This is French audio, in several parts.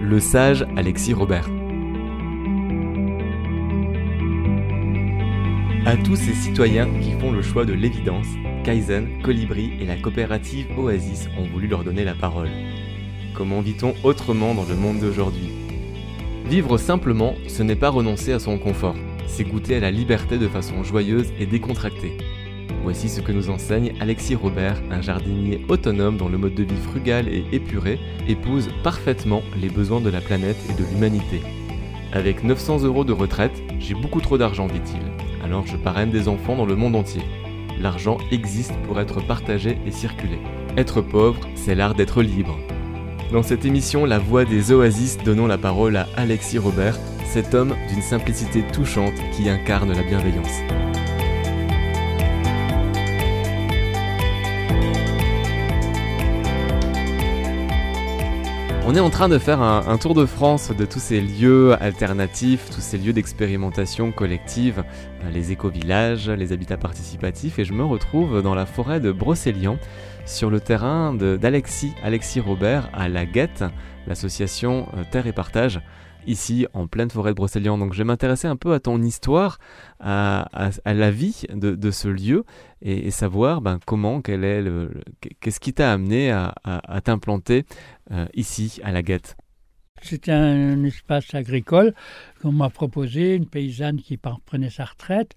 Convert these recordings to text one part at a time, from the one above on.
le sage Alexis Robert. À tous ces citoyens qui font le choix de l'évidence, Kaizen, Colibri et la coopérative Oasis ont voulu leur donner la parole. Comment vit-on autrement dans le monde d'aujourd'hui? Vivre simplement, ce n'est pas renoncer à son confort, c'est goûter à la liberté de façon joyeuse et décontractée. Voici ce que nous enseigne Alexis Robert, un jardinier autonome dont le mode de vie frugal et épuré épouse parfaitement les besoins de la planète et de l'humanité. Avec 900 euros de retraite, j'ai beaucoup trop d'argent, dit-il. Alors je parraine des enfants dans le monde entier. L'argent existe pour être partagé et circulé. Être pauvre, c'est l'art d'être libre. Dans cette émission La Voix des Oasis, donnons la parole à Alexis Robert, cet homme d'une simplicité touchante qui incarne la bienveillance. On est en train de faire un, tour de France de tous ces lieux alternatifs, tous ces lieux d'expérimentation collective, euh, les éco-villages, les habitats participatifs, et je me retrouve dans la forêt de Brocélian, sur le terrain d'Alexis, Alexis Robert, à La Guette, l'association euh, Terre et Partage, ici en pleine forêt de Brocélian. Donc je vais m'intéresser un peu à ton histoire, à, la vie de, ce lieu et, savoir ben, comment, quel est qu'est-ce qui t'a amené à, t'implanter euh, ici à la Guette? C'était un espace agricole qu'on m'a proposé, une paysanne qui prenait sa retraite.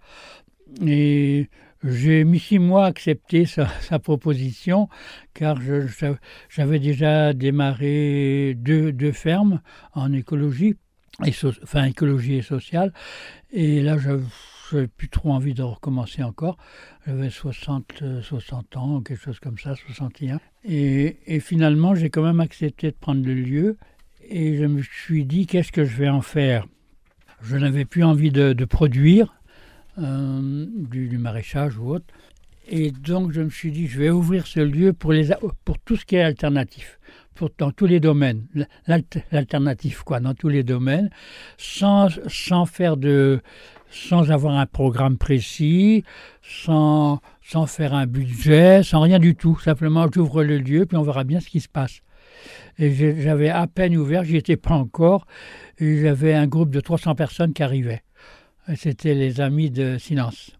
Et j'ai mis six mois à accepter sa, proposition car j'avais déjà démarré deux, fermes en écologie, et enfin écologie et sociale. Et là, je n'avais plus trop envie de recommencer encore. J'avais 60, 60 ans, quelque chose comme ça, 61. Et, et finalement, j'ai quand même accepté de prendre le lieu. Et je me suis dit, qu'est-ce que je vais en faire? Je n'avais plus envie de produire euh, du, maraîchage ou autre. Et donc je me suis dit, je vais ouvrir ce lieu pour, les, pour tout ce qui est alternatif, dans tous les domaines, l'alternatif quoi, dans tous les domaines, sans, sans faire de, sans avoir un programme précis, sans, sans faire un budget, sans rien du tout. Simplement, j'ouvre le lieu, puis on verra bien ce qui se passe. Et j'avais à peine ouvert, j'y étais pas encore, et j'avais un groupe de 300 personnes qui arrivaient. C'était les amis de Silence.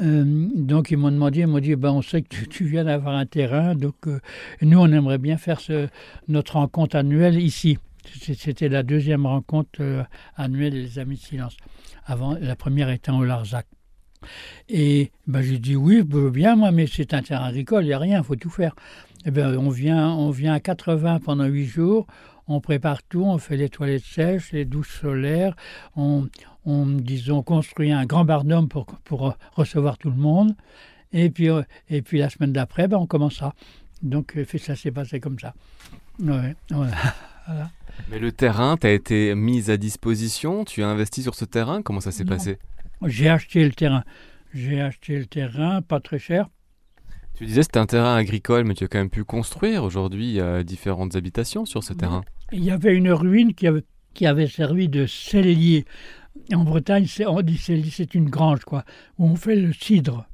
Euh, donc ils m'ont demandé, ils m'ont dit, ben, on sait que tu, viens d'avoir un terrain, donc euh, nous on aimerait bien faire notre rencontre annuelle ici. C'était la deuxième rencontre euh, annuelle des Amis de Silence. Avant, la première était au Larzac. Et ben, j'ai dit oui, bien moi, mais c'est un terrain agricole, il n'y a rien, il faut tout faire. Et eh ben, on, vient, on vient à 80 pendant 8 jours, on prépare tout, on fait les toilettes sèches, les douches solaires, on, on disons, construit un grand barnum pour, pour recevoir tout le monde. Et puis, euh, et puis la semaine d'après, ben, on commence ça. Donc euh, ça s'est passé comme ça. Mais le terrain, tu as été mis à disposition, tu as investi sur ce terrain, comment ça s'est passé? J'ai acheté le terrain. J'ai acheté le terrain, pas très cher. Tu disais c'était un terrain agricole, mais tu as quand même pu construire. Aujourd'hui, a différentes habitations sur ce terrain. Il y avait une ruine qui avait, qui avait servi de cellier. En Bretagne, on dit cellier, c'est une grange, quoi, où on fait le cidre.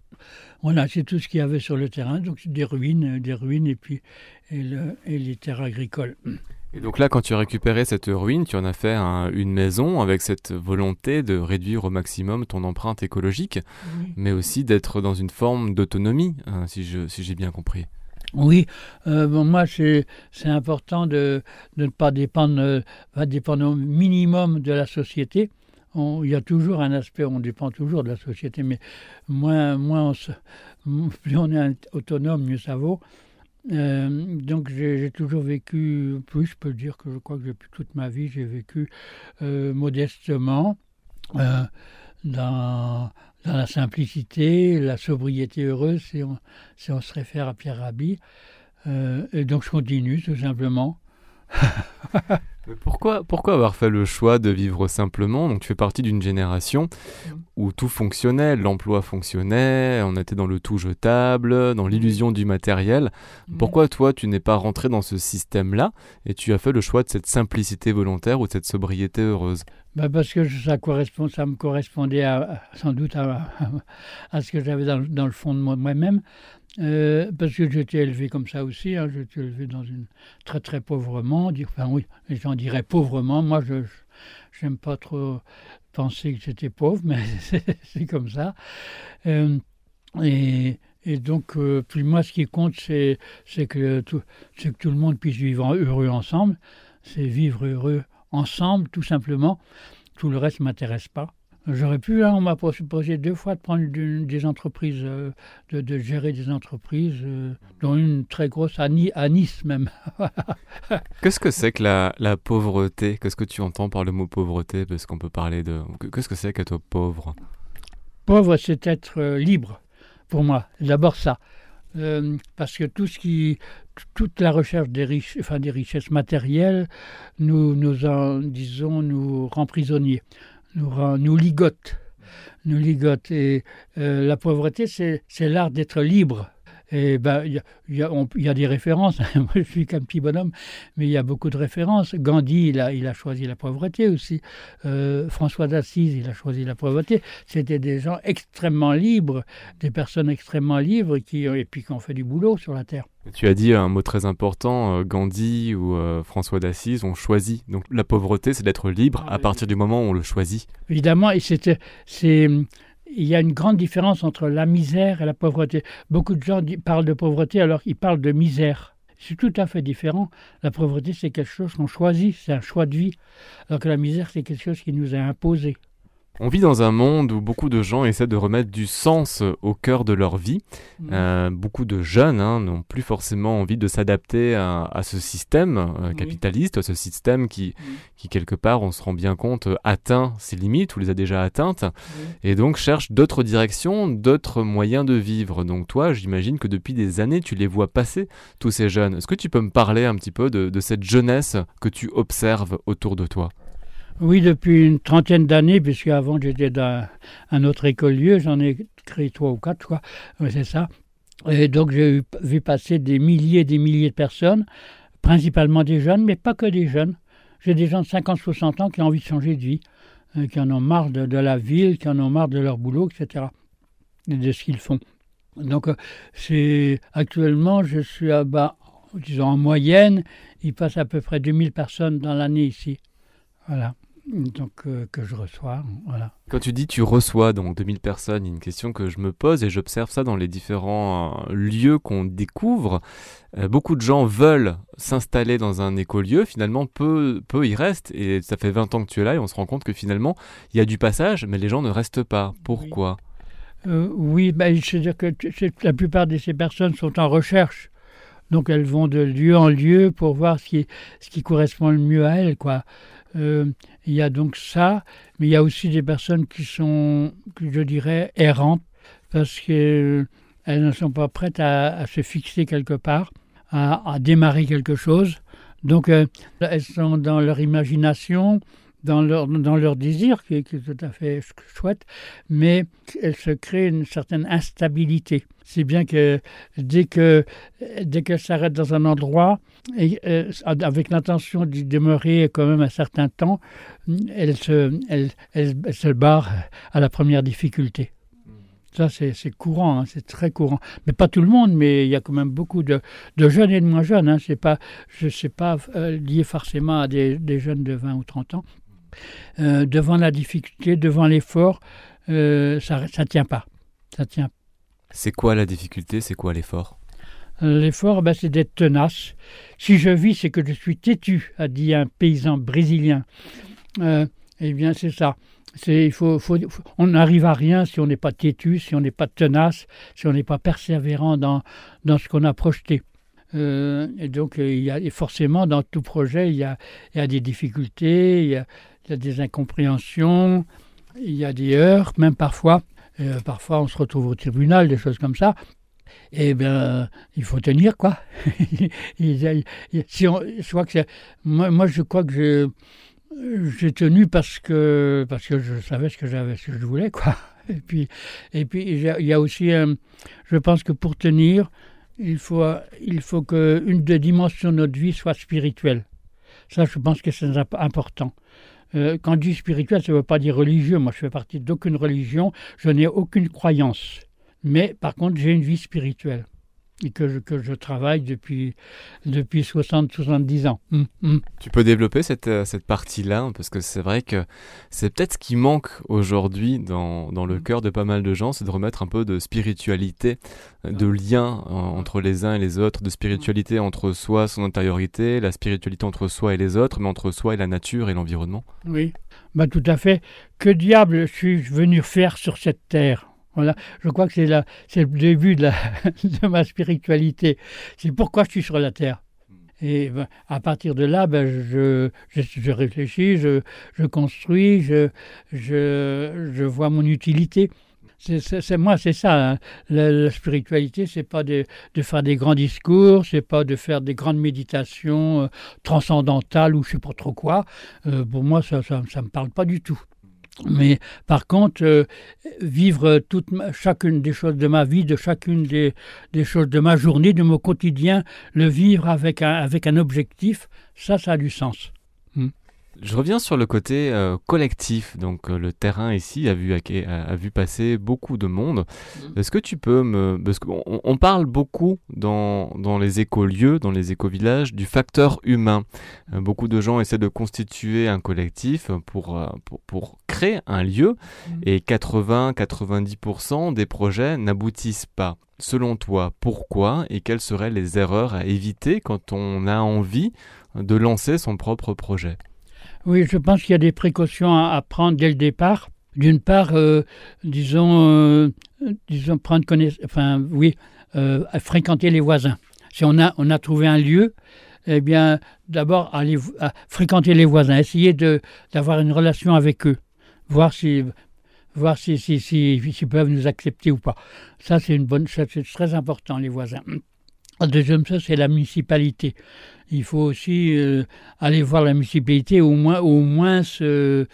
Voilà, c'est tout ce qu'il y avait sur le terrain. Donc des ruines, des ruines et puis et, et les terres agricoles. Et donc là, quand tu as récupéré cette ruine, tu en as fait une maison avec cette volonté de réduire au maximum ton empreinte écologique, mais aussi d'être dans une forme d'autonomie, hein, si j'ai si bien compris. Oui, euh, bon, moi c'est important de, de, ne pas dépendre, euh, dépendre au minimum de la société. il y a toujours un aspect, on dépend toujours de la société, mais moins, moins plus on est autonome, mieux ça vaut. Euh, donc j'ai toujours vécu, plus je peux dire que je crois que depuis toute ma vie, j'ai vécu euh, modestement, euh, dans, la simplicité, la sobriété heureuse, si on, si on se réfère à Pierre Rabhi. et donc je continue tout simplement. pourquoi, pourquoi avoir fait le choix de vivre simplement? Donc tu fais partie d'une génération mm. où tout fonctionnait, l'emploi fonctionnait, on était dans le tout jetable, dans l'illusion du matériel. Mm. Pourquoi toi tu n'es pas rentré dans ce système-là et tu as fait le choix de cette simplicité volontaire ou de cette sobriété heureuse? Bah parce que ça, correspond, ça me correspondait sans doute à, à, ce que j'avais dans, dans, le fond de moi-même. Euh, parce que j'étais élevé comme ça aussi, hein, j'étais élevé dans une très très pauvrement, enfin oui, les gens diraient pauvrement, moi je n'aime pas trop penser que j'étais pauvre, mais c'est comme ça. Euh, et, donc, euh, puis moi ce qui compte, c'est que, que tout le monde puisse vivre heureux ensemble, c'est vivre heureux ensemble tout simplement, tout le reste ne m'intéresse pas. J'aurais pu, hein, on m'a proposé deux fois de prendre des entreprises, euh, de, gérer des entreprises, euh, dont une très grosse à, Nice même. Qu'est-ce que c'est que la, la pauvreté? Qu'est-ce que tu entends par le mot pauvreté? Parce qu'on peut parler de... Qu'est-ce que c'est qu'être pauvre? Pauvre, c'est être euh, libre, pour moi. D'abord ça. parce que tout ce qui, toute la recherche des, riches, enfin, des richesses matérielles nous, nous en, disons, nous rend prisonniers nous, nous ligote. Nous ligote. Et euh, la pauvreté, c'est l'art d'être libre. Et ben, il y, y, a des références. Moi, je suis qu'un petit bonhomme, mais il y a beaucoup de références. Gandhi, il a, il a choisi la pauvreté aussi. Euh, François d'Assise, il a choisi la pauvreté. C'était des gens extrêmement libres, des personnes extrêmement libres qui, et puis qui ont fait du boulot sur la terre. Tu as dit un mot très important, euh, Gandhi ou euh, François d'Assise ont choisi. Donc la pauvreté, c'est d'être libre ah à partir du moment où on le choisit. Évidemment, et c'est il y a une grande différence entre la misère et la pauvreté. Beaucoup de gens parlent de pauvreté alors qu'ils parlent de misère. C'est tout à fait différent. La pauvreté, c'est quelque chose qu'on choisit, c'est un choix de vie, alors que la misère, c'est quelque chose qui nous est imposé. On vit dans un monde où beaucoup de gens essaient de remettre du sens au cœur de leur vie. Mm. Euh, beaucoup de jeunes hein, n'ont plus forcément envie de s'adapter à, ce système euh, capitaliste, à ce système qui, mm. qui, quelque part, on se rend bien compte, atteint ses limites ou les a déjà atteintes, et donc cherche d'autres directions, d'autres moyens de vivre. Donc toi, j'imagine que depuis des années, tu les vois passer, tous ces jeunes. Est-ce que tu peux me parler un petit peu de cette jeunesse que tu observes autour de toi? Oui, depuis une trentaine d'années, puisque avant j'étais dans un autre écolieu, j'en ai créé trois ou quatre, quoi, c'est ça. Et donc j'ai vu passer des milliers et des milliers de personnes, principalement des jeunes, mais pas que des jeunes. J'ai des gens de 50-60 ans qui ont envie de changer de vie, euh, qui en ont marre de, la ville, qui en ont marre de leur boulot, etc., et de ce qu'ils font. Donc euh, c'est actuellement, je suis à bas, disons en moyenne, il passe à peu près 2000 personnes dans l'année ici. Voilà donc euh, que je reçois. Voilà. Quand tu dis tu reçois donc 2000 personnes, une question que je me pose et j'observe ça dans les différents euh, lieux qu'on découvre. Euh, beaucoup de gens veulent s'installer dans un écolieu, finalement peu, peu y restent et ça fait 20 ans que tu es là et on se rend compte que finalement il y a du passage mais les gens ne restent pas. Pourquoi? Oui, ben, je veux dire que la plupart de ces personnes sont en recherche. Donc elles vont de lieu en lieu pour voir ce qui, ce qui correspond le mieux à elles. Quoi. Euh, il y a donc ça, mais il y a aussi des personnes qui sont, je dirais, errantes, parce qu'elles ne sont pas prêtes à, se fixer quelque part, à, démarrer quelque chose. Donc, euh, elles sont dans leur imagination, dans leur, dans leur désir, qui est, tout à fait chouette, mais elles se créent une certaine instabilité. C'est bien que dès que dès qu'elles s'arrêtent dans un endroit, et, euh, avec l'intention d'y demeurer quand même un certain temps, elles se, elles, se barrent à la première difficulté. Ça, c'est courant, hein, c'est très courant. Mais pas tout le monde, mais il y a quand même beaucoup de, de jeunes et de moins jeunes. Hein. Pas, je ne sais pas euh, lié forcément à des, jeunes de 20 ou 30 ans. Euh, devant la difficulté, devant l'effort, euh, ça ne tient pas. Ça tient. C'est quoi la difficulté? C'est quoi l'effort? L'effort, ben, c'est d'être tenace. Si je vis, c'est que je suis têtu, a dit un paysan brésilien. Euh, eh bien, c'est ça. il faut, on n'arrive à rien si on n'est pas têtu, si on n'est pas tenace, si on n'est pas persévérant dans, dans ce qu'on a projeté. et donc, il y a, forcément, dans tout projet, il y a, il y a des difficultés, il y a, il y a des incompréhensions, il y a des heurts, même parfois. Euh, parfois, on se retrouve au tribunal, des choses comme ça. Eh bien, il faut tenir, quoi. moi, je crois que j'ai tenu parce que, parce que je savais ce que j'avais, ce que je voulais, quoi. Et puis, et puis il y a aussi, je pense que pour tenir, il faut, il faut qu'une des dimensions de notre vie soit spirituelle. Ça, je pense que c'est important. Euh, quand je dis spirituel, ça ne veut pas dire religieux. Moi, je fais partie d'aucune religion. Je n'ai aucune croyance. Mais par contre, j'ai une vie spirituelle. Et que je, que je travaille depuis, depuis 60-70 ans. Hum, hum. Tu peux développer cette, euh, cette partie-là, parce que c'est vrai que c'est peut-être ce qui manque aujourd'hui dans, dans, le hum. cœur de pas mal de gens, c'est de remettre un peu de spiritualité, de lien euh, entre les uns et les autres, de spiritualité entre soi, son intériorité, la spiritualité entre soi et les autres, mais entre soi et la nature et l'environnement. Oui, bah, tout à fait. Que diable suis-je venu faire sur cette terre? Voilà, je crois que c'est, c'est le début de, la, de ma spiritualité. C'est pourquoi je suis sur la terre. Et ben, à partir de là, ben, je, je, je, réfléchis, je, je construis, je, vois mon utilité. C'est, moi, c'est ça. Hein. La, la, spiritualité, c'est pas de, de, faire des grands discours, c'est pas de faire des grandes méditations euh, transcendantales ou je sais pas trop quoi. Euh, pour moi, ça, ça, ça me parle pas du tout. Mais par contre, euh, vivre chacune des choses de ma vie, de chacune des, des, choses de ma journée, de mon quotidien, le vivre avec un, avec un objectif, ça, ça a du sens. Je reviens sur le côté euh, collectif. Donc euh, le terrain ici a vu, a, vu passer beaucoup de monde. Mm. Est-ce que tu peux me... Parce qu'on on parle beaucoup dans, dans les écolieux, dans les écovillages, du facteur humain. Euh, beaucoup de gens essaient de constituer un collectif pour, pour, pour créer un lieu mm. et 80-90% des projets n'aboutissent pas. Selon toi, pourquoi et quelles seraient les erreurs à éviter quand on a envie de lancer son propre projet? Oui, je pense qu'il y a des précautions à, prendre dès le départ. D'une part, euh, disons, euh, disons, prendre connaissance, enfin, oui, euh, fréquenter les voisins. Si on a, on a trouvé un lieu, eh bien, d'abord, aller fréquenter les voisins, essayer d'avoir une relation avec eux, voir si voir si, si, si, si, peuvent nous accepter ou pas. Ça, c'est une bonne, c'est très important, les voisins. La deuxième chose, c'est la municipalité. Il faut aussi euh, aller voir la municipalité, au moins, au moins, se,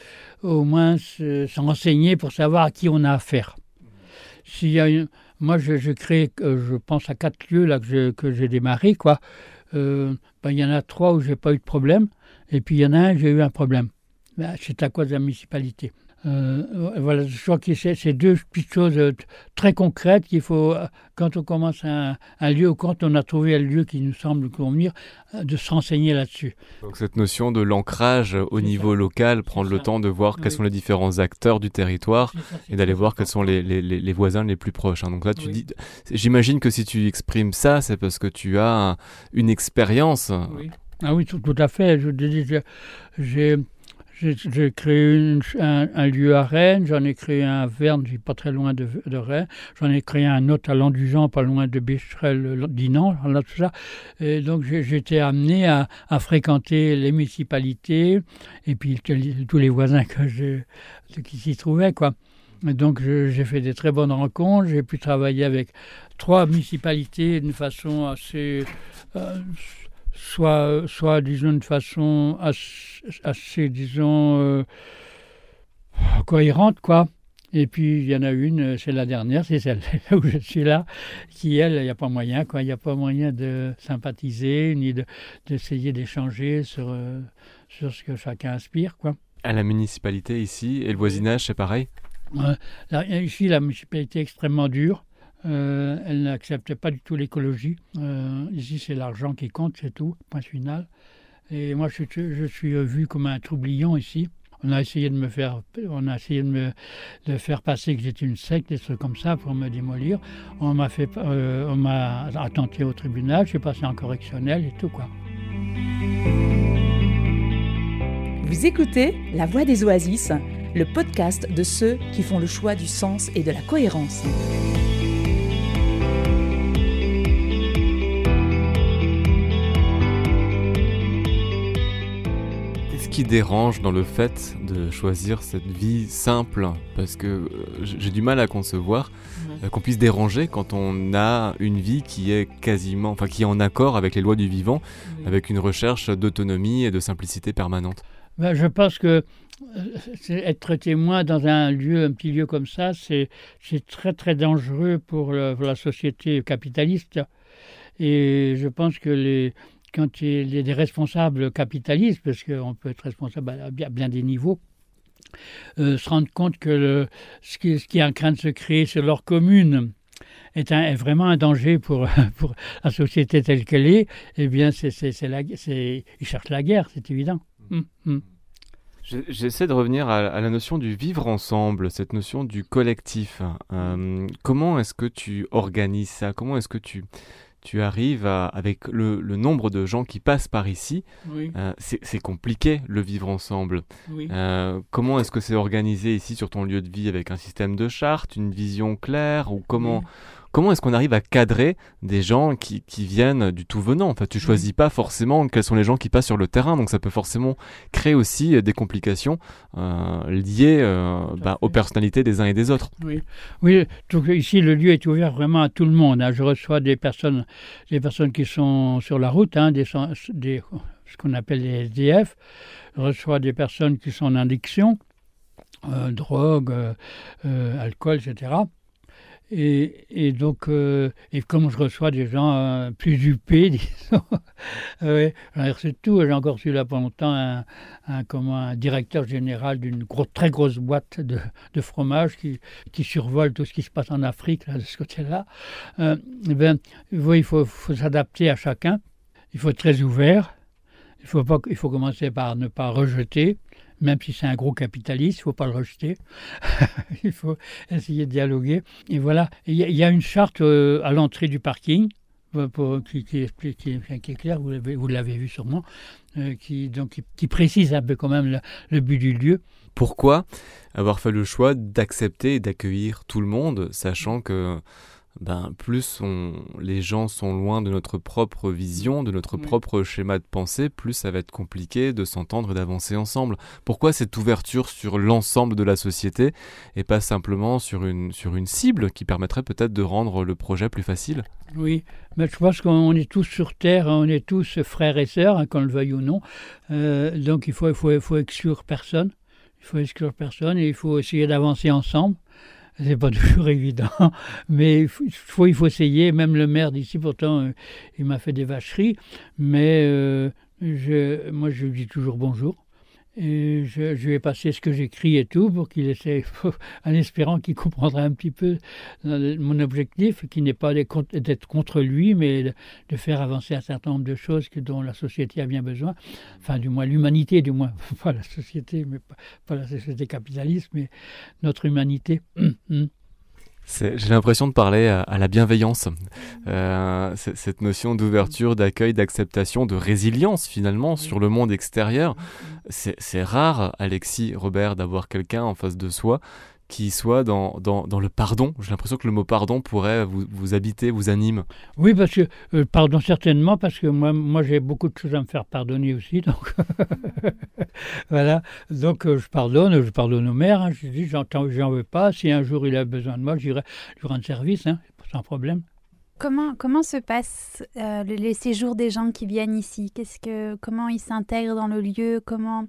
au moins se, renseigner pour savoir à qui on a affaire. S'il y a moi, je, crée, je pense à quatre lieux là que j'ai démarré, quoi. Euh, ben, il y en a trois où j'ai pas eu de problème, et puis il y en a un où j'ai eu un problème. Ben, c'est à cause de la municipalité. Euh, voilà, je crois que c'est deux petites choses euh, très concrètes qu'il faut, euh, quand on commence un, lieu ou quand on a trouvé un lieu qui nous semble convenir, de se renseigner là-dessus. Donc cette notion de l'ancrage au niveau local, prendre le temps de voir quels sont les différents acteurs du territoire et d'aller voir quels sont les, les, les, voisins les plus proches. Hein. Donc là, tu dis, j'imagine que si tu exprimes ça, c'est parce que tu as une expérience. Ah oui, tout, tout à fait. J'ai j'ai créé un, lieu à Rennes, j'en ai créé un à Verne, pas très loin de, Rennes, j'en ai créé un autre à Landujan, pas loin de Bécherel, Dinan, tout ça. Et donc j'étais amené à, fréquenter les municipalités et puis tous les voisins qui s'y trouvaient, quoi. donc j'ai fait des très bonnes rencontres, j'ai pu travailler avec trois municipalités d'une façon assez... Euh, soit, soit disons, de façon assez, disons, euh, cohérente, quoi. Et puis, il y en a une, c'est la dernière, c'est celle où je suis là, qui, elle, il n'y a pas moyen, quoi. Il n'y a pas moyen de sympathiser, ni d'essayer d'échanger sur, euh, sur ce que chacun aspire, quoi. À la municipalité, ici, et le voisinage, c'est pareil? Ici, la municipalité est extrêmement dure. Euh, elle n'acceptait pas du tout l'écologie. Euh, ici, c'est l'argent qui compte, c'est tout, point final. Et moi, je, je suis vu comme un troublion ici. On a essayé de me faire, on a essayé de me faire passer que j'étais une secte, des trucs comme ça pour me démolir. On m'a fait, euh, on m'a attenté au tribunal. J'ai passé en correctionnel et tout quoi. Vous écoutez La Voix des Oasis, le podcast de ceux qui font le choix du sens et de la cohérence. Qui dérange dans le fait de choisir cette vie simple Parce que euh, j'ai du mal à concevoir euh, qu'on puisse déranger quand on a une vie qui est quasiment, enfin qui est en accord avec les lois du vivant, avec une recherche d'autonomie et de simplicité permanente. Ben, je pense que euh, être témoin dans un lieu, un petit lieu comme ça, c'est très très dangereux pour la société capitaliste. Et je pense que les, quand il y a des responsables capitalistes, parce qu'on peut être responsable à bien, des niveaux, euh, se rendent compte que le, ce, qui, est en train de se créer sur leur commune est, un, est vraiment un danger pour, pour la société telle qu'elle est, eh bien, c'est, la, ils cherchent la guerre, c'est évident. Hum, hum. J'essaie de revenir à, la notion du vivre ensemble, cette notion du collectif. Euh, comment est-ce que tu organises ça? Comment est-ce que tu, tu arrives à, avec le, nombre de gens qui passent par ici euh, C'est compliqué le vivre ensemble. Euh, comment est-ce que c'est organisé ici sur ton lieu de vie avec un système de charte, une vision claire ou comment comment est-ce qu'on arrive à cadrer des gens qui, viennent du tout venant? En fait, tu choisis pas forcément quels sont les gens qui passent sur le terrain, donc ça peut forcément créer aussi euh, des complications euh, liées euh, bah, aux personnalités des uns et des autres. Oui, oui. Donc ici le lieu est ouvert vraiment à tout le monde. Hein. Je reçois des personnes, des personnes qui sont sur la route, hein, des, ce qu'on appelle les SDF. Je reçois des personnes qui sont en addiction, drogue, alcool, etc. Et, donc, euh, et comme je reçois des gens euh, plus huppés, disons, ouais, j'en ai reçu tout. J'ai encore reçu là pendant longtemps un, un, directeur général d'une très grosse boîte de, fromage qui, qui survole tout ce qui se passe en Afrique, de ce côté-là. Euh, ben, il faut, faut s'adapter à chacun. Il faut être très ouvert. Il faut, pas, il faut commencer par ne pas rejeter même si c'est un gros capitaliste, il ne faut pas le rejeter. il faut essayer de dialoguer. Et voilà, il y, a une charte euh, à l'entrée du parking. Euh, pour, qui, qui, est claire, vous l'avez vu sûrement, euh, qui, donc, qui, précise un peu quand même le but du lieu. Pourquoi avoir fait le choix d'accepter et d'accueillir tout le monde, sachant que ben, plus les gens sont loin de notre propre vision, de notre propre schéma de pensée, plus ça va être compliqué de s'entendre et d'avancer ensemble. Pourquoi cette ouverture sur l'ensemble de la société et pas simplement sur une, sur une cible qui permettrait peut-être de rendre le projet plus facile? Oui, mais je pense qu'on est tous sur Terre, on est tous frères et sœurs, hein, qu'on le veuille ou non. Euh, donc il faut, il, faut, il faut exclure personne. Il faut exclure personne et il faut essayer d'avancer ensemble c'est pas toujours évident, mais il faut, il faut essayer. Même le maire d'ici, pourtant, euh, il m'a fait des vacheries, mais euh, je, moi, je lui dis toujours bonjour. Et je, vais passer ce que j'écris et tout pour qu'il essaie, en espérant qu'il comprendra un petit peu mon objectif, qui n'est pas d'être contre lui, mais de faire avancer un certain nombre de choses dont la société a bien besoin. Enfin, du moins l'humanité, du moins, pas la société, mais pas, la société capitaliste, mais notre humanité. J'ai l'impression de parler à, la bienveillance, euh, cette notion d'ouverture, d'accueil, d'acceptation, de résilience finalement sur le monde extérieur. C'est rare, Alexis, Robert, d'avoir quelqu'un en face de soi qui soit dans, dans, dans le pardon. J'ai l'impression que le mot pardon pourrait vous, vous habiter, vous anime. Oui, parce que, euh, pardon certainement, parce que moi, moi j'ai beaucoup de choses à me faire pardonner aussi. Donc, voilà. Donc, euh, je pardonne, je pardonne au maire. Hein, je dis, j'en veux pas. Si un jour il a besoin de moi, je lui rendre service, hein, sans problème. Comment, comment se passent euh, les séjours des gens qui viennent ici? Qu'est-ce que, Comment ils s'intègrent dans le lieu? Comment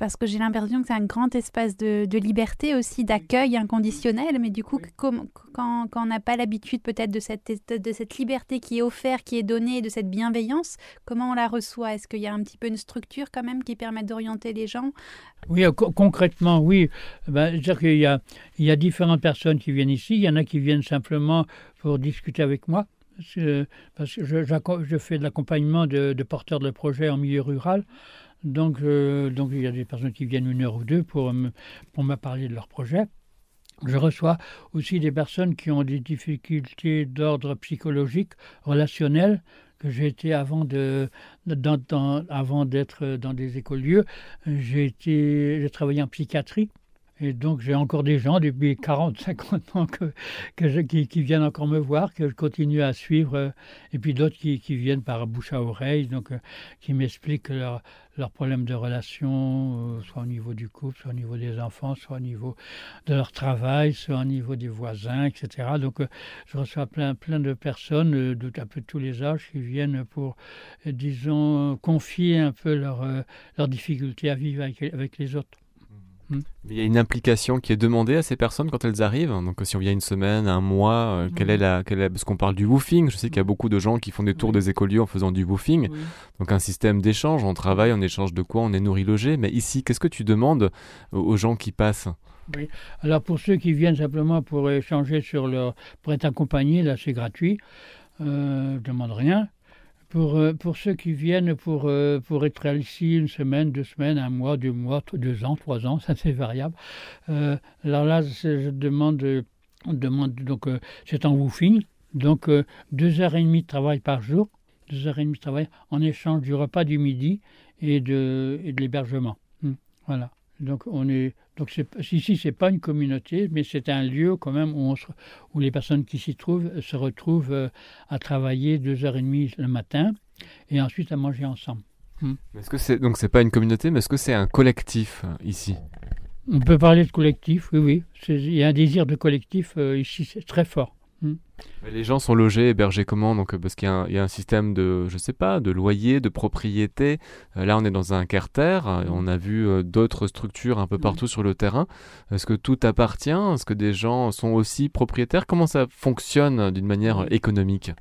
parce que j'ai l'impression que c'est un grand espace de, liberté aussi, d'accueil inconditionnel, mais du coup, quand, quand, on n'a pas l'habitude peut-être de cette, de cette liberté qui est offerte, qui est donnée, de cette bienveillance, comment on la reçoit? Est-ce qu'il y a un petit peu une structure quand même qui permet d'orienter les gens? Oui, euh, concrètement, oui. Ben, C'est-à-dire qu'il y a, il y a différentes personnes qui viennent ici, il y en a qui viennent simplement pour discuter avec moi. Parce que je, je, fais de l'accompagnement de, de, porteurs de projets en milieu rural. Donc, euh, donc il y a des personnes qui viennent une heure ou deux pour me, pour me parler de leur projet. Je reçois aussi des personnes qui ont des difficultés d'ordre psychologique, relationnel, que j'ai été avant de avant d'être dans des écolieux, j'ai été j'ai travaillé en psychiatrie et donc j'ai encore des gens depuis 40, 50 ans que, que qui, viennent encore me voir, que je continue à suivre, euh, et puis d'autres qui, viennent par bouche à oreille, donc euh, qui m'expliquent leurs leur problèmes de relation, euh, soit au niveau du couple, soit au niveau des enfants, soit au niveau de leur travail, soit au niveau des voisins, etc. Donc je reçois plein, de personnes de un peu tous les âges qui viennent pour, disons, confier un peu leurs leur difficultés à vivre avec les autres. Hmm. Il y a une implication qui est demandée à ces personnes quand elles arrivent. Donc, si on vient une semaine, un mois, euh, quelle hmm. est la, quelle est, parce qu'on parle du woofing. Je sais qu'il y a hmm. beaucoup de gens qui font des tours des écoliers en faisant du woofing. Donc, un système d'échange. On travaille, on échange de quoi On est nourri, logé. Mais ici, qu'est-ce que tu demandes aux gens qui passent? Oui. Alors pour ceux qui viennent simplement pour échanger sur leur, pour être accompagnés, là c'est gratuit, euh, demande rien. Pour, euh, pour ceux qui viennent pour, euh, pour être ici une semaine, deux semaines, un mois, deux mois, deux ans, trois ans, ça c'est variable. Euh, alors là, je demande donc c'est en woofing, donc deux heures et demie de travail par jour, deux heures et demie de travail en échange du repas du midi et de, et de l'hébergement. Hmm. Voilà. Donc on est donc ici c'est pas une communauté, mais c'est un lieu quand même où, où les personnes qui s'y trouvent se retrouvent euh, à travailler deux heures et demie le matin et ensuite à manger ensemble. Hmm. Est-ce que c'est donc c'est pas une communauté, mais est-ce que c'est un collectif euh, ici? On peut parler de collectif, oui, oui. Il y a un désir de collectif euh, ici, c'est très fort. Hmm. Les gens sont logés, hébergés comment? Donc parce qu'il y, a un système de, je sais pas, de loyer, de propriété. Euh, là, on est dans un carter. Hmm. On a vu euh, d'autres structures un peu hmm. partout sur le terrain. Est-ce que tout appartient? Est-ce que des gens sont aussi propriétaires? Comment ça fonctionne d'une manière économique?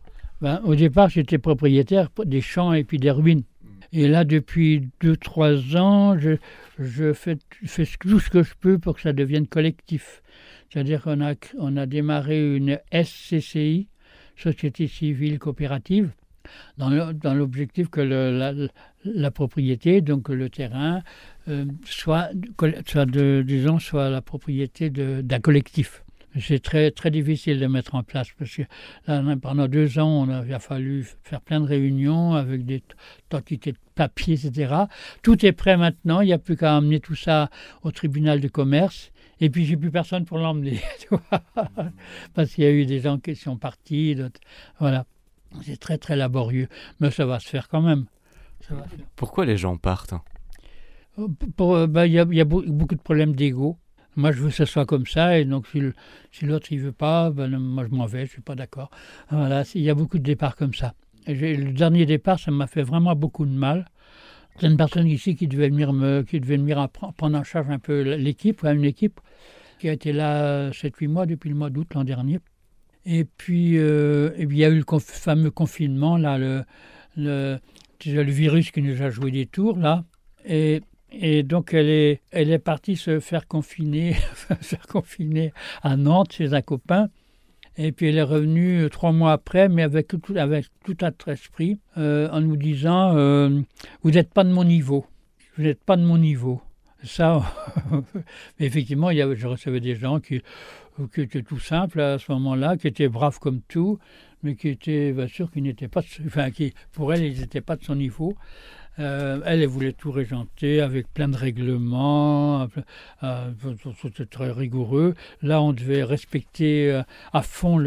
Ben, Au départ, j'étais propriétaire des champs et puis des ruines. Et là, depuis 2-3 ans, je, je fais, fais, tout ce que je peux pour que ça devienne collectif. C'est-à-dire qu'on a, on a démarré une SCCI, Société civile coopérative, dans l'objectif que la, propriété, donc le terrain, euh, soit, soit de, disons, soit la propriété d'un collectif. C'est très, très difficile de mettre en place parce que pendant deux ans, on a, fallu faire plein de réunions avec des quantités de papier, etc. Tout est prêt maintenant, il n'y a plus qu'à amener tout ça au tribunal de commerce et puis, j'ai plus personne pour l'emmener, parce qu'il y a eu des gens qui sont partis. Voilà. C'est très, très laborieux. Mais ça va se faire quand même. Pourquoi les gens partent? Euh, bah, Il y, a, beaucoup de problèmes d'ego. Moi, je veux que ce soit comme ça, et donc si l'autre ne veut pas, ben, moi je m'en vais, je ne suis pas d'accord. Voilà, il y a beaucoup de départs comme ça. Et le dernier départ, ça m'a fait vraiment beaucoup de mal. C'est une personne ici qui devait venir, me, qui devait venir prendre en charge un peu l'équipe, une équipe qui a été là 7-8 mois depuis le mois d'août l'an dernier. Et puis, euh, il y a eu le fameux confinement, là, le, virus qui nous a joué des tours, là. Et, et donc, elle est, elle est partie se faire confiner, faire confiner à Nantes chez un copain. Et puis elle est revenue euh, trois mois après, mais avec tout, avec tout un esprit, euh, en nous disant euh, Vous n'êtes pas de mon niveau. Vous n'êtes pas de mon niveau. Ça, effectivement, il y avait, je recevais des gens qui, qui étaient tout simples à ce moment-là, qui étaient braves comme tout, mais qui étaient bien sûr qui n'étaient pas, enfin, qui pour elle, ils n'étaient pas de son niveau. Euh, elle, voulait tout régenter avec plein de règlements, euh, c'était très rigoureux. Là, on devait respecter euh, à fond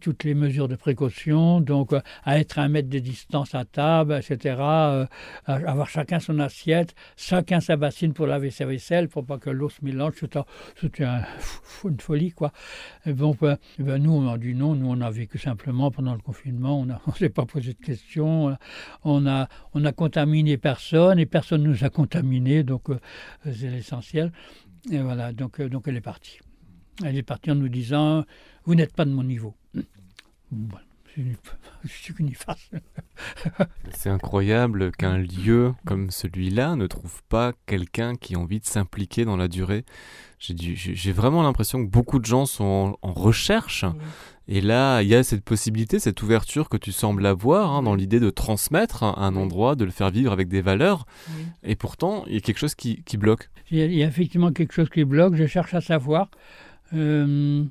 toutes les mesures de précaution, donc à être à un mètre de distance à table, etc. avoir chacun son assiette, chacun sa bassine pour laver sa vaisselle, pour pas que l'eau se mélange. C'était une folie, quoi. Bon, ben, ben, nous, on a dit non, nous, on a vécu simplement pendant le confinement, on ne s'est pas posé de questions, on a contaminé personne et personne nous a contaminés, donc euh, c'est l'essentiel. Et voilà, donc, euh, donc elle est partie. Elle est partie en nous disant Vous n'êtes pas de mon niveau. C'est incroyable qu'un lieu comme celui-là ne trouve pas quelqu'un qui a envie de s'impliquer dans la durée. J'ai vraiment l'impression que beaucoup de gens sont en, recherche. Et là, il y a cette possibilité, cette ouverture que tu sembles avoir hein, dans l'idée de transmettre un endroit, de le faire vivre avec des valeurs. Et pourtant, il y a quelque chose qui, bloque. Il y, a, effectivement quelque chose qui bloque. Je cherche à savoir. Euh,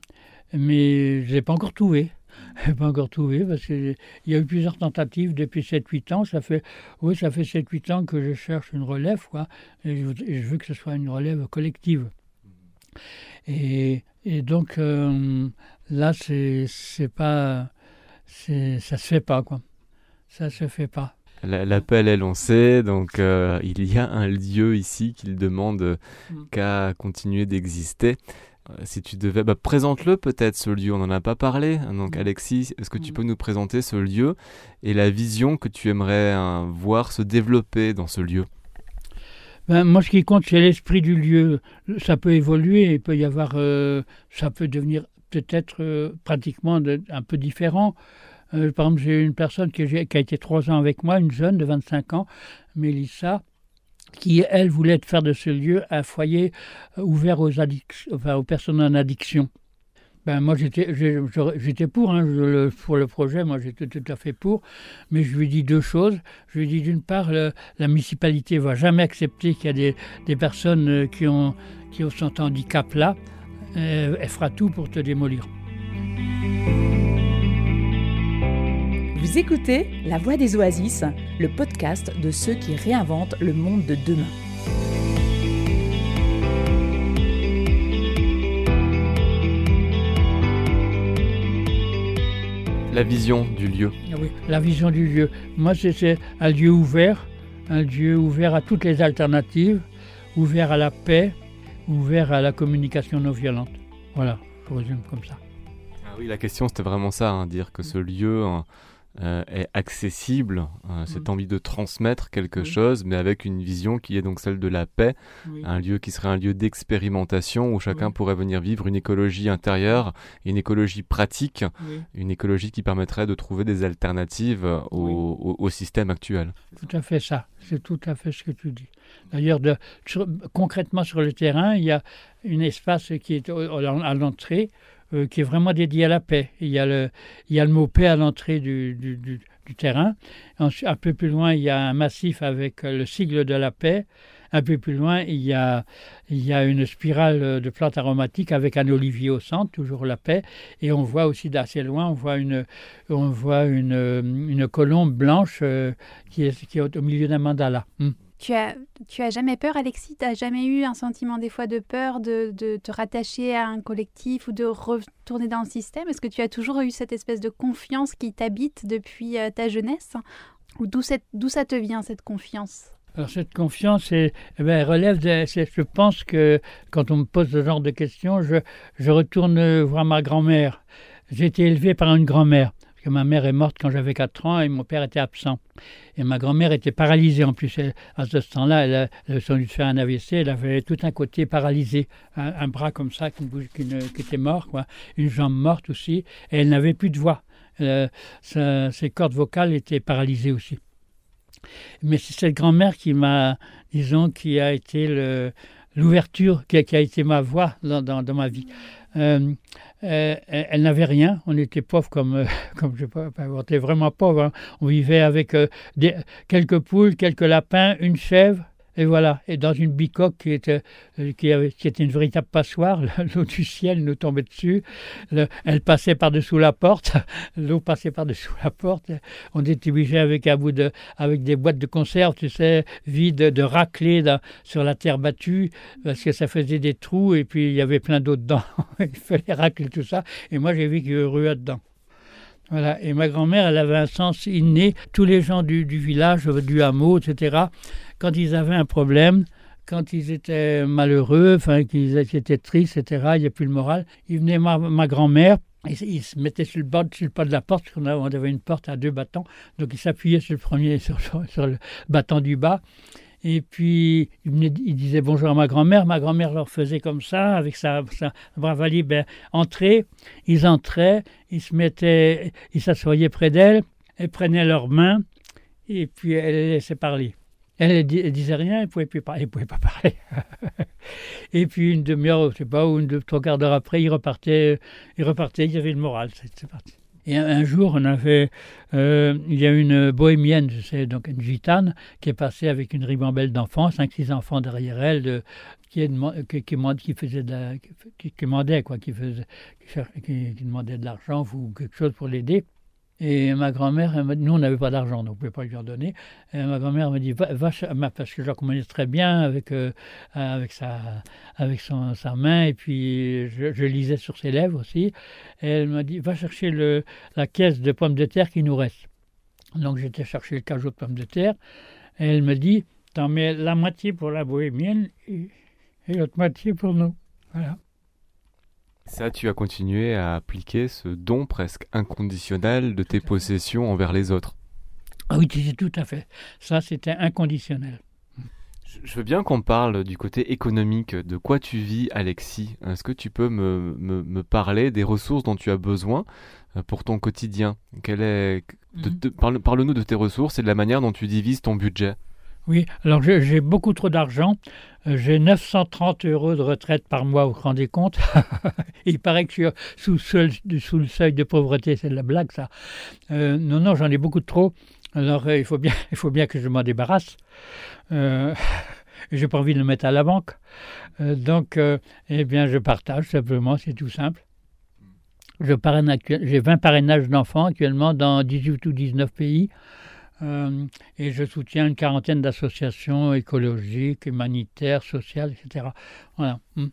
mais je n'ai pas encore trouvé. Je pas encore trouvé parce qu'il y a eu plusieurs tentatives depuis 7-8 ans. Ça fait, oui, ça fait 7-8 ans que je cherche une relève, quoi. Et je, veux que ce soit une relève collective. Et, et donc euh, là, c'est, c'est pas, c'est, ça se fait pas, quoi. Ça se fait pas. L'appel est lancé, donc euh, il y a un lieu ici qu'il demande mm. qu'à continuer d'exister. Euh, si tu devais, bah, présente-le peut-être ce lieu, on n'en a pas parlé. Donc mm. Alexis, est-ce que tu mm. peux nous présenter ce lieu et la vision que tu aimerais hein, voir se développer dans ce lieu? Ben, moi, ce qui compte, c'est l'esprit du lieu. Ça peut évoluer, il peut y avoir, euh, ça peut devenir peut-être euh, pratiquement un peu différent. par exemple, j'ai une personne qui, a été trois ans avec moi, une jeune de 25 ans, Mélissa, qui, elle, voulait faire de ce lieu un foyer ouvert aux, personnes en addiction. Ben, moi, j'étais pour, hein, le, pour le projet, moi j'étais tout à fait pour, mais je lui dis deux choses. Je lui dis d'une part, la municipalité ne va jamais accepter qu'il y a des, personnes euh, qui ont, qui ont ce handicap-là. Euh, elle fera tout pour te démolir. Vous écoutez La Voix des Oasis, le podcast de ceux qui réinventent le monde de demain. La vision du lieu. Ah oui, la vision du lieu. Moi, c'est un lieu ouvert, un lieu ouvert à toutes les alternatives, ouvert à la paix, ouvert à la communication non violente. Voilà, je résume comme ça. Ah oui, la question c'était vraiment ça, hein, dire que ce lieu, hein, euh, est accessible, euh, cette mm. envie de transmettre quelque chose, mais avec une vision qui est donc celle de la paix, un lieu qui serait un lieu d'expérimentation où chacun pourrait venir vivre une écologie intérieure, une écologie pratique, une écologie qui permettrait de trouver des alternatives au, système actuel. Tout à fait ça, c'est tout à fait ce que tu dis. D'ailleurs, concrètement sur le terrain, il y a un espace qui est à l'entrée euh, qui est vraiment dédié à la paix. Il y a le, il y a le mot paix à l'entrée du, du, terrain. un peu plus loin, il y a un massif avec le sigle de la paix. Un peu plus loin, il y a, il y a une spirale de plantes aromatiques avec un olivier au centre, toujours la paix. Et on voit aussi d'assez loin, on voit une, on voit une, une colombe blanche euh, qui, est, qui est au milieu d'un mandala. Hmm. Tu as, tu as jamais peur, Alexis? Tu n'as jamais eu un sentiment des fois de peur de, de, te rattacher à un collectif ou de retourner dans le système? Est-ce que tu as toujours eu cette espèce de confiance qui t'habite depuis euh, ta jeunesse? Ou d'où ça te vient, cette confiance? Alors cette confiance, eh elle relève, de, je pense que quand on me pose ce genre de questions, je, je retourne voir ma grand-mère. J'ai été élevé par une grand-mère ma mère est morte quand j'avais 4 ans et mon père était absent. Et ma grand-mère était paralysée en plus. à ce temps-là, elle, dû faire un AVC, elle avait tout un côté paralysé, un, bras comme ça qui, qui, était mort, quoi. une jambe morte aussi, et elle n'avait plus de voix. Euh, ses cordes vocales étaient paralysées aussi. Mais c'est cette grand-mère qui m'a, disons, qui a été l'ouverture, qui, a été ma voix dans ma vie. Euh, euh, elle n'avait rien. On était pauvres comme, euh, comme je pas, on était vraiment pauvres. Hein. On vivait avec quelques poules, quelques lapins, une chèvre, et voilà, et dans une bicoque qui était, euh, qui, était une véritable passoire, l'eau du ciel nous tombait dessus, elle passait par-dessous la porte, l'eau passait par-dessous la porte, on était obligé avec un bout de, avec des boîtes de conserve, tu sais, vides de racler sur la terre battue, parce que ça faisait des trous et puis il y avait plein d'eau dedans, il fallait racler tout ça, et moi j'ai vu qu'il y avait dedans. Voilà. Et ma grand-mère, elle avait un sens inné. Tous les gens du village, du hameau, etc., quand ils avaient un problème, quand ils étaient malheureux, enfin, qu'ils étaient tristes, etc., il n'y a plus le moral, ils venaient ma, ma grand-mère, ils, se mettaient sur le, bord, sur le pas de la porte, parce qu'on avait une porte à deux bâtons, donc ils s'appuyaient sur le premier, sur, sur, le bâton du bas, et puis ils, disaient bonjour à ma grand-mère, ma grand-mère leur faisait comme ça, avec sa, sa bravalie, ben, entrer, ils entraient, ils se mettaient, ils s'assoyaient près d'elle, elles prenaient leurs mains, et puis elles les laissaient parler. Elle, ne disait rien, elle ne pouvait, plus parler, pouvait pas parler. et puis une demi-heure, je sais pas, ou une deux, trois quarts d'heure après, il repartait, il repartait, il y avait le moral, c'est parti. Et un, jour, on avait, euh, il y a une bohémienne, je sais, donc une gitane, qui est passée avec une ribambelle d'enfants, cinq, six enfants derrière elle, qui, est, qui, qui, faisait qui, demandait quoi, qui faisait, qui, demandait de l'argent ou quelque chose pour l'aider. Et ma grand-mère, nous on n'avait pas d'argent, donc on ne pouvait pas lui en donner. Et ma grand-mère me dit, va, parce que je la connais très bien avec, euh, avec, sa, avec son, sa main, et puis je, lisais sur ses lèvres aussi. Et elle m'a dit, va chercher le, la caisse de pommes de terre qui nous reste. Donc j'étais chercher le cajot de pommes de terre. Et elle me dit, t'en mets la moitié pour la bohémienne et, et l'autre moitié pour nous. Voilà. Ça, tu as continué à appliquer ce don presque inconditionnel de tes possessions envers les autres. Ah oui, tout à fait. Ça, c'était inconditionnel. Je veux bien qu'on parle du côté économique. De quoi tu vis, Alexis? Est-ce que tu peux me, me, parler des ressources dont tu as besoin euh, pour ton quotidien? Quelle est... Mhm. Parle-nous de tes ressources et de la manière dont tu divises ton budget. Oui, alors j'ai beaucoup trop d'argent. Euh, j'ai 930 euros de retraite par mois, vous vous rendez compte? Il paraît que je suis sous, sous, le seuil de pauvreté, c'est de la blague ça. Euh, non, non, j'en ai beaucoup trop. Alors euh, il, faut bien, que je m'en débarrasse. Euh, j'ai pas envie de le mettre à la banque. donc, eh bien, je partage simplement, c'est tout simple. Je j'ai 20 parrainages d'enfants actuellement dans 18 ou 19 pays. Euh, et je soutiens une quarantaine d'associations écologiques, humanitaires, sociales, etc. Voilà. Hmm.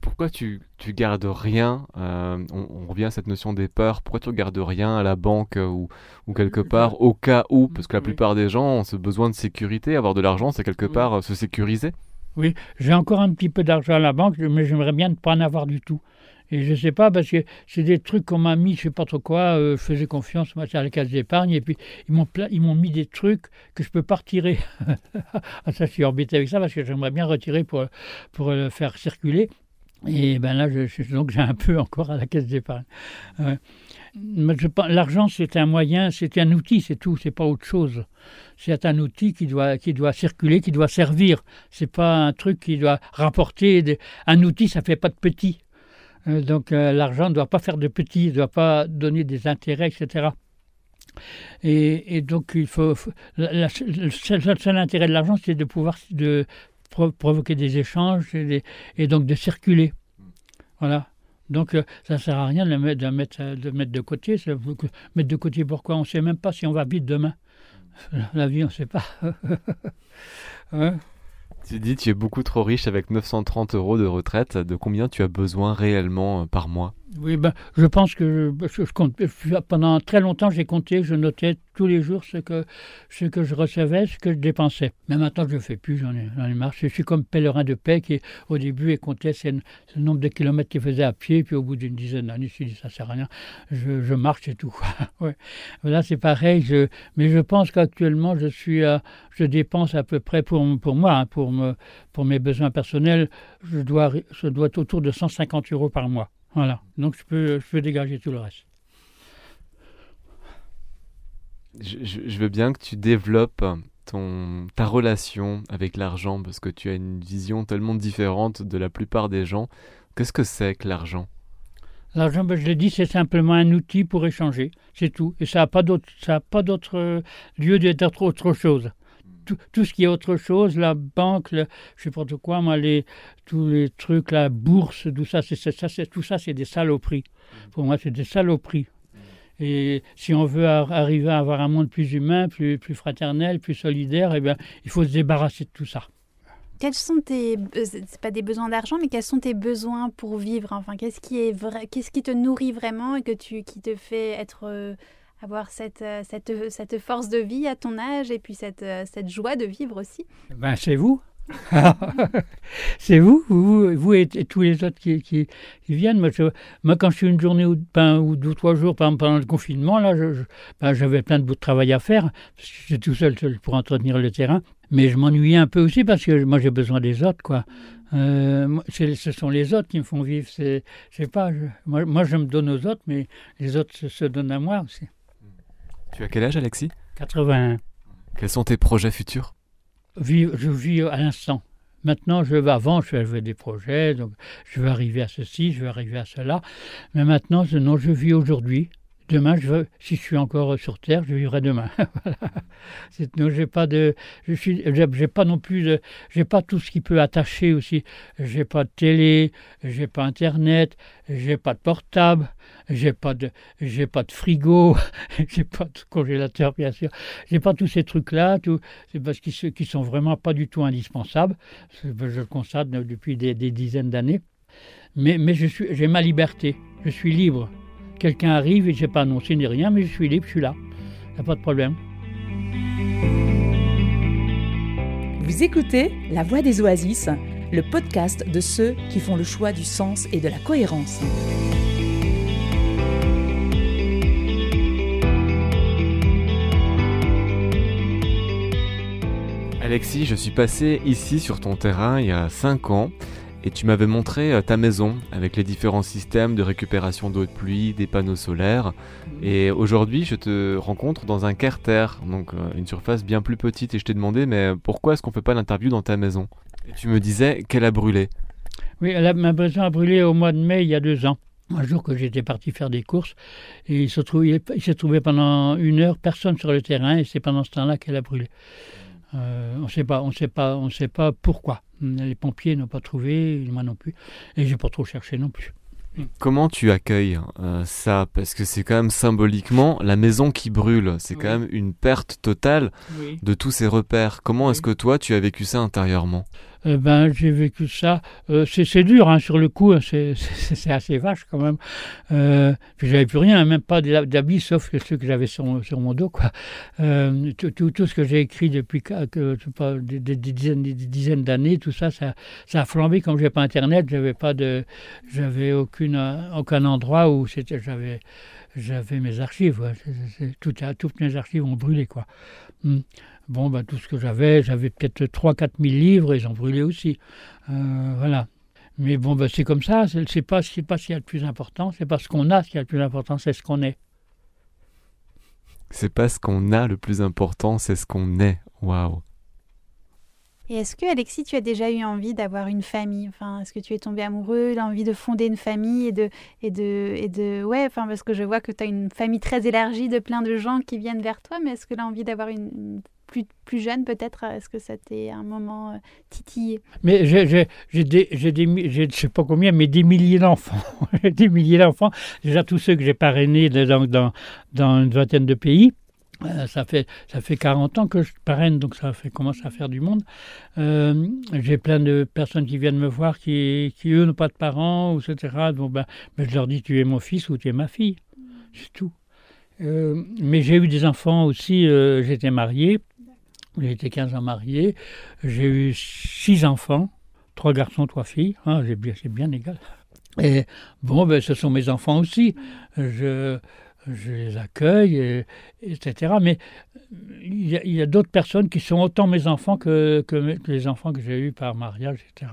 Pourquoi tu, tu gardes rien euh, on, revient à cette notion des peurs. Pourquoi tu gardes rien à la banque ou, ou quelque part au cas où? Parce que la plupart des gens ont ce besoin de sécurité. Avoir de l'argent, c'est quelque part euh, se sécuriser. Oui, j'ai encore un petit peu d'argent à la banque, mais j'aimerais bien ne pas en avoir du tout. Et je ne sais pas, parce que c'est des trucs qu'on m'a mis, je ne sais pas trop quoi, euh, je faisais confiance moi, à la case d'épargne, et puis ils m'ont, ils m'ont mis des trucs que je ne peux pas retirer. ah, ça, je suis embêté avec ça, parce que j'aimerais bien retirer pour, pour le faire circuler. Et ben là, je, donc j'ai un peu encore à la caisse d'épargne. L'argent, c'est un moyen, c'est un outil, c'est tout, c'est pas autre chose. C'est un outil qui doit, qui doit circuler, qui doit servir. C'est pas un truc qui doit rapporter. Un outil, ça fait pas de petit. Euh, donc euh, l'argent ne doit pas faire de petits, ne doit pas donner des intérêts, etc. Et, donc il faut, le seul, intérêt de l'argent, c'est de pouvoir de provoquer des échanges et, donc de circuler. Voilà. Donc euh, ça ne sert à rien de, mettre, de, de mettre de côté. Mettre de côté pourquoi? On ne sait même pas si on va vite demain. La vie, on ne sait pas. hein? Tu dis tu es beaucoup trop riche avec 930 euros de retraite. De combien tu as besoin réellement euh, par mois? Oui, ben, je pense que. Pendant très longtemps, j'ai compté, je notais tous les jours ce que, ce que je recevais, ce que je dépensais. Mais maintenant, je ne le fais plus, j'en ai, ai, marre. Je suis comme pèlerin de paix qui, au début, comptait ce, nombre de kilomètres qu'il faisait à pied, puis au bout d'une dizaine d'années, je me suis dit, ça ne sert à rien, je, marche et tout. ouais. Là, c'est pareil, mais je pense qu'actuellement, je dépense à peu près pour, pour moi, hein, pour, me, pour mes besoins personnels, je dois, je dois être autour de 150 euros par mois. Voilà, donc je peux, je peux dégager tout le reste. Je, veux bien que tu développes ton, ta relation avec l'argent parce que tu as une vision tellement différente de la plupart des gens. Qu'est-ce que c'est que l'argent? L'argent, ben, je l'ai dit, c'est simplement un outil pour échanger, c'est tout. Et ça n'a pas d'autre lieu d'être autre chose tout, ce qui est autre chose, la banque, je je sais pas de quoi, moi, les, tous les trucs, la bourse, tout ça, c'est, ça, c'est, tout ça, c'est des saloperies. Pour moi, c'est des saloperies. Et si on veut arriver à avoir un monde plus humain, plus, plus fraternel, plus solidaire, eh bien, il faut se débarrasser de tout ça. Quels sont tes, c'est pas des besoins d'argent, mais quels sont tes besoins pour vivre Enfin, qu'est-ce qui est vrai, qu'est-ce qui te nourrit vraiment et que tu, qui te fait être euh, avoir cette, euh, cette, cette, force de vie à ton âge et puis cette, euh, cette joie de vivre aussi ben, C'est vous. c'est vous, vous, vous et, tous les autres qui, qui, viennent. Moi, moi, quand je suis une journée ou, ben, deux ou trois jours pendant le confinement, là, ben, j'avais plein de bouts de travail à faire, j'étais tout seul, pour entretenir le terrain. Mais je m'ennuyais un peu aussi parce que moi, j'ai besoin des autres, quoi. Euh, ce sont les autres qui me font vivre. C'est, pas, moi, moi, je me donne aux autres, mais les autres se donnent à moi aussi. Tu as quel âge, Alexis? 81. Quels sont tes projets futurs? Je vis à l'instant. Maintenant, je vais avant, je fais des projets, donc je vais arriver à ceci, je vais arriver à cela. Mais maintenant, non, je vis aujourd'hui. Demain, si je suis encore sur Terre, je vivrai demain. voilà. j'ai pas de, je suis, j'ai pas non plus, j'ai pas tout ce qui peut attacher aussi. J'ai pas de télé, j'ai pas Internet, j'ai pas de portable, j'ai pas de, j'ai pas de frigo, j'ai pas de congélateur bien sûr. J'ai pas tous ces trucs-là, tout, c'est parce qu'ils qui sont vraiment pas du tout indispensables. Je le constate depuis des, des dizaines d'années. Mais, mais j'ai ma liberté, je suis libre. Quelqu'un arrive et je n'ai pas annoncé ni rien, mais je suis libre, je suis là. Il n'y a pas de problème. Vous écoutez La Voix des Oasis, le podcast de ceux qui font le choix du sens et de la cohérence. Alexis, je suis passé ici sur ton terrain il y a 5 ans et tu m'avais montré euh, ta maison avec les différents systèmes de récupération d'eau de pluie, des panneaux solaires. Et aujourd'hui, je te rencontre dans un carter, donc euh, une surface bien plus petite. Et je t'ai demandé, mais pourquoi est-ce qu'on fait pas l'interview dans ta maison? Et tu me disais qu'elle a brûlé. Oui, elle a, ma maison a brûlé au mois de mai il y a deux ans. Un jour que j'étais parti faire des courses, et il s'est trouvé, il s'est trouvé pendant une heure personne sur le terrain, et c'est pendant ce temps-là qu'elle a brûlé. Euh, on ne sait pas, on sait pas, on sait pas pourquoi. Les pompiers n'ont pas trouvé, moi non plus, et j'ai pas trop cherché non plus. Comment tu accueilles euh, ça? Parce que c'est quand même symboliquement la maison qui brûle. C'est quand même une perte totale de tous ces repères. Comment est-ce que toi tu as vécu ça intérieurement? Eh ben, j'ai vécu ça. Euh, c'est dur hein, sur le coup, hein, c'est assez vache quand même. Euh, j'avais plus rien, même pas d'habits sauf ceux que j'avais sur, mon dos. Euh, tout, ce que j'ai écrit depuis des, dizaines, d'années, tout ça, ça, ça, a flambé. Comme j'ai pas Internet, j'avais pas aucun endroit où j'avais, j'avais mes archives. Ouais. toutes mes archives ont brûlé, quoi. Hmm. Bon, ben, tout ce que j'avais, j'avais peut-être 3-4 000 livres et j'en brûlais aussi. Euh, voilà. Mais bon, ben, c'est comme ça, c'est pas, pas ce qu'il y a le plus important, c'est pas ce qu'on a ce qui a le plus important, c'est ce qu'on est. C'est pas ce qu'on a le plus important, c'est ce qu'on est. Waouh. Et est-ce que, Alexis, tu as déjà eu envie d'avoir une famille? Enfin, est-ce que tu es tombé amoureux, l'envie de fonder une famille et de, et de, et de, ouais, enfin, parce que je vois que tu as une famille très élargie de plein de gens qui viennent vers toi, mais est-ce que l'envie d'avoir une, plus, plus jeune, peut-être, est-ce que c'était un moment euh, titillé? Mais j'ai des, des, je sais pas combien, mais des milliers d'enfants. des milliers d'enfants. Déjà tous ceux que j'ai parrainés dans, dans, dans une vingtaine de pays. Euh, ça, fait, ça fait 40 ans que je parraine, donc ça fait, commence à faire du monde. Euh, j'ai plein de personnes qui viennent me voir qui, eux, n'ont pas de parents, etc. Bon, ben, ben, je leur dis, tu es mon fils ou tu es ma fille. C'est tout. mais j'ai eu des enfants aussi, j'étais marié. J'ai été 15 ans marié. J'ai eu six enfants, trois garçons, trois filles. Hein, c'est bien égal. Et bon, ben, ce sont mes enfants aussi. Je, je les accueille, etc. Mais il y a, d'autres personnes qui sont autant mes enfants que, que, les enfants que j'ai eus par mariage, etc.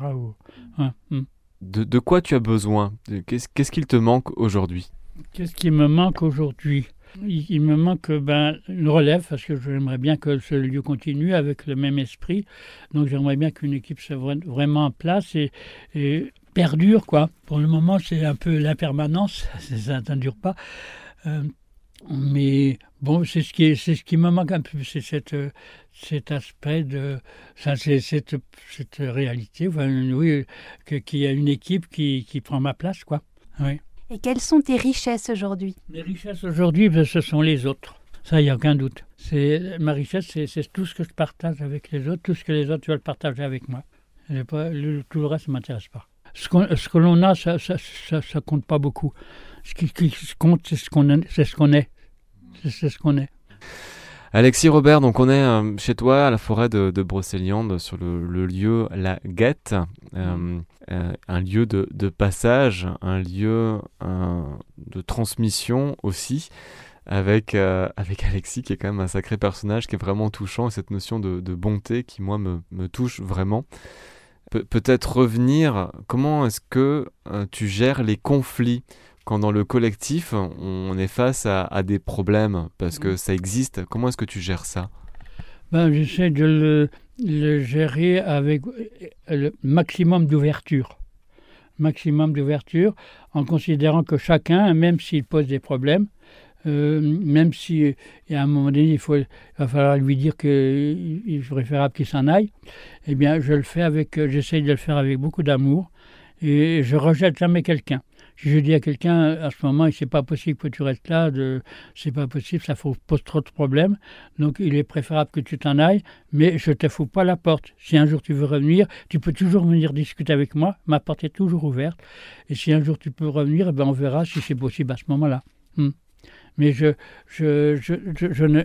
Hein, hmm. de, de, quoi tu as besoin? Qu'est-ce qu'il te manque aujourd'hui? Qu'est-ce qui me manque aujourd'hui? Il, me manque ben, une relève parce que j'aimerais bien que ce lieu continue avec le même esprit. Donc j'aimerais bien qu'une équipe soit vraiment en place et, perdure. Quoi. Pour le moment, c'est un peu l'impermanence, ça ne dure pas. Euh, mais bon, c'est ce qui c'est ce qui me manque un peu, c'est cette cet aspect de ça, c'est cette, cette réalité, oui, qu'il y a une équipe qui, qui prend ma place, quoi. Oui. Et quelles sont tes richesses aujourd'hui? Mes richesses aujourd'hui, ben, ce sont les autres. Ça, il n'y a aucun doute. C'est ma richesse, c'est tout ce que je partage avec les autres, tout ce que les autres veulent partager avec moi. Pas, le, tout le reste ne m'intéresse pas. Ce, ce que l'on a, ça, ça, ça, compte pas beaucoup. Ce qui, compte, c'est ce qu'on est. C'est ce qu'on est. Alexis Robert, donc on est euh, chez toi à la forêt de, de Brocéliande sur le, lieu La Guette, euh, euh, un lieu de, passage, un lieu de transmission aussi. Avec, avec Alexis, qui est quand même un sacré personnage, qui est vraiment touchant, et cette notion de, bonté qui, moi, me touche vraiment. peut-être revenir, comment est-ce que tu gères les conflits? Quand dans le collectif, on est face à, des problèmes, parce que ça existe, comment est-ce que tu gères ça? Ben, J'essaie de le, gérer avec le maximum d'ouverture. Maximum d'ouverture, en considérant que chacun, même s'il pose des problèmes, euh, même si à un moment donné il, faut, il va falloir lui dire qu'il est préférable qu'il s'en aille, eh bien je le fais avec, j'essaie de le faire avec beaucoup d'amour et je rejette jamais quelqu'un. Si je dis à quelqu'un à ce moment, c'est pas possible que tu restes là, c'est pas possible, ça pose trop de problèmes. Donc il est préférable que tu t'en ailles, mais je te fous pas la porte. Si un jour tu veux revenir, tu peux toujours venir discuter avec moi. Ma porte est toujours ouverte. Et si un jour tu peux revenir, eh ben on verra si c'est possible à ce moment-là. Hmm. Mais je, je, je,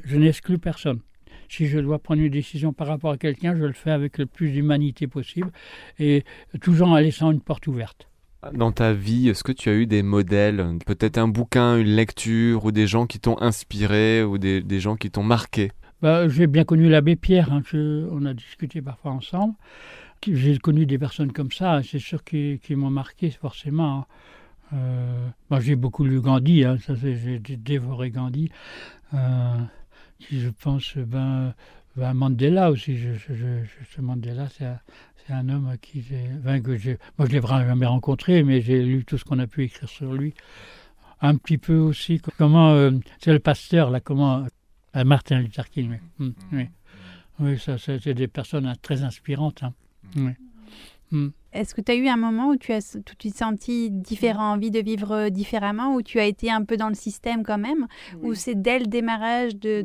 je n'exclus personne si je dois prendre une décision par rapport à quelqu'un, je le fais avec le plus d'humanité possible et toujours en laissant une porte ouverte. Dans ta vie, est-ce que tu as eu des modèles, peut-être un bouquin, une lecture, ou des gens qui t'ont inspiré, ou des, gens qui t'ont marqué? Bah, J'ai bien connu l'abbé Pierre, hein, on a discuté parfois ensemble. J'ai connu des personnes comme ça, c'est sûr qui, m'ont marqué forcément. Hein. Euh, j'ai beaucoup lu Gandhi, hein, j'ai dévoré Gandhi. Euh, je pense, ben, ben Mandela aussi. Je, je, Mandela, c'est un, homme qui, ben, que moi, je l'ai vraiment jamais rencontré, mais j'ai lu tout ce qu'on a pu écrire sur lui. Un petit peu aussi, comment, euh, c'est le pasteur, là, comment, Martin Luther King, oui. Mm, oui. oui ça, c'est des personnes très inspirantes. Hein. Oui. Mm. Est-ce que tu as eu un moment où tu as tout de suite senti différent, envie de vivre euh, différemment, où tu as été un peu dans le système quand même, ou c'est dès le démarrage de,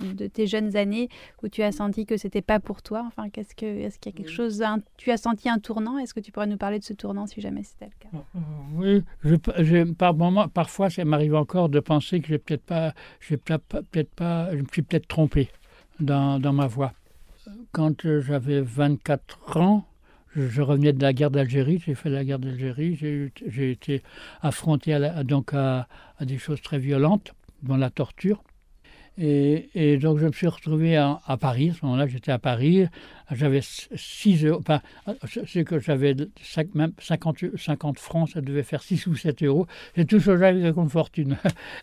de, tes jeunes années où tu as senti que c'était pas pour toi? Enfin, qu'est-ce que, est-ce qu'il y a quelque chose, tu as senti un tournant? Est-ce que tu pourrais nous parler de ce tournant si jamais c'était le cas? Euh, Oui, je, par moment, parfois ça m'arrive encore de penser que j'ai peut-être pas, j'ai peut-être pas, je me suis peut-être trompé dans, dans ma voix. Quand euh, j'avais 24 ans, je, revenais de la guerre d'Algérie, j'ai fait la guerre d'Algérie, j'ai été affronté à donc à, des choses très violentes, dont la torture. Et, donc je me suis retrouvé à, Paris, à ce moment-là j'étais à Paris, j'avais 6 euros, enfin, c'est que j'avais même 50, 50 francs, ça devait faire 6 ou 7 euros, j'ai tout changé avec une fortune,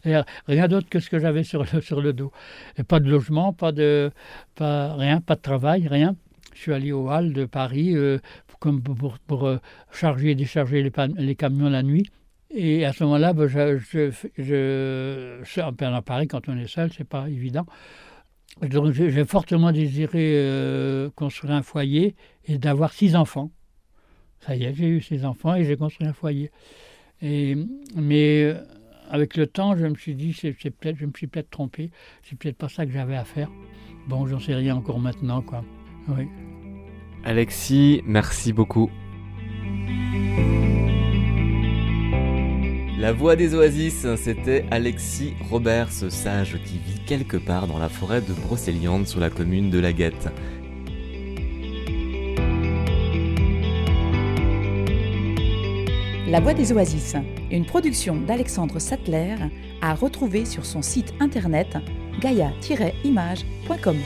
rien d'autre que ce que j'avais sur le, dos. Et pas de logement, pas de, rien, pas de travail, rien je suis allé au hall de Paris euh, pour, euh, charger et décharger les, camions la nuit. Et à ce moment-là, ben, je, Paris, quand on est seul, c'est pas évident. Donc j'ai fortement désiré euh, construire un foyer et d'avoir six enfants. Ça y est, j'ai eu six enfants et j'ai construit un foyer. Mais avec le temps, je me suis dit, je me suis peut-être trompé. C'est peut-être pas ça que j'avais à faire. Bon, j'en sais rien encore maintenant, quoi. Oui. Alexis, merci beaucoup. La voix des oasis, c'était Alexis Robert, ce sage qui vit quelque part dans la forêt de Brocéliande sur la commune de Laguette. La Voix des Oasis, une production d'Alexandre Sattler, à retrouver sur son site internet gaia-image.com.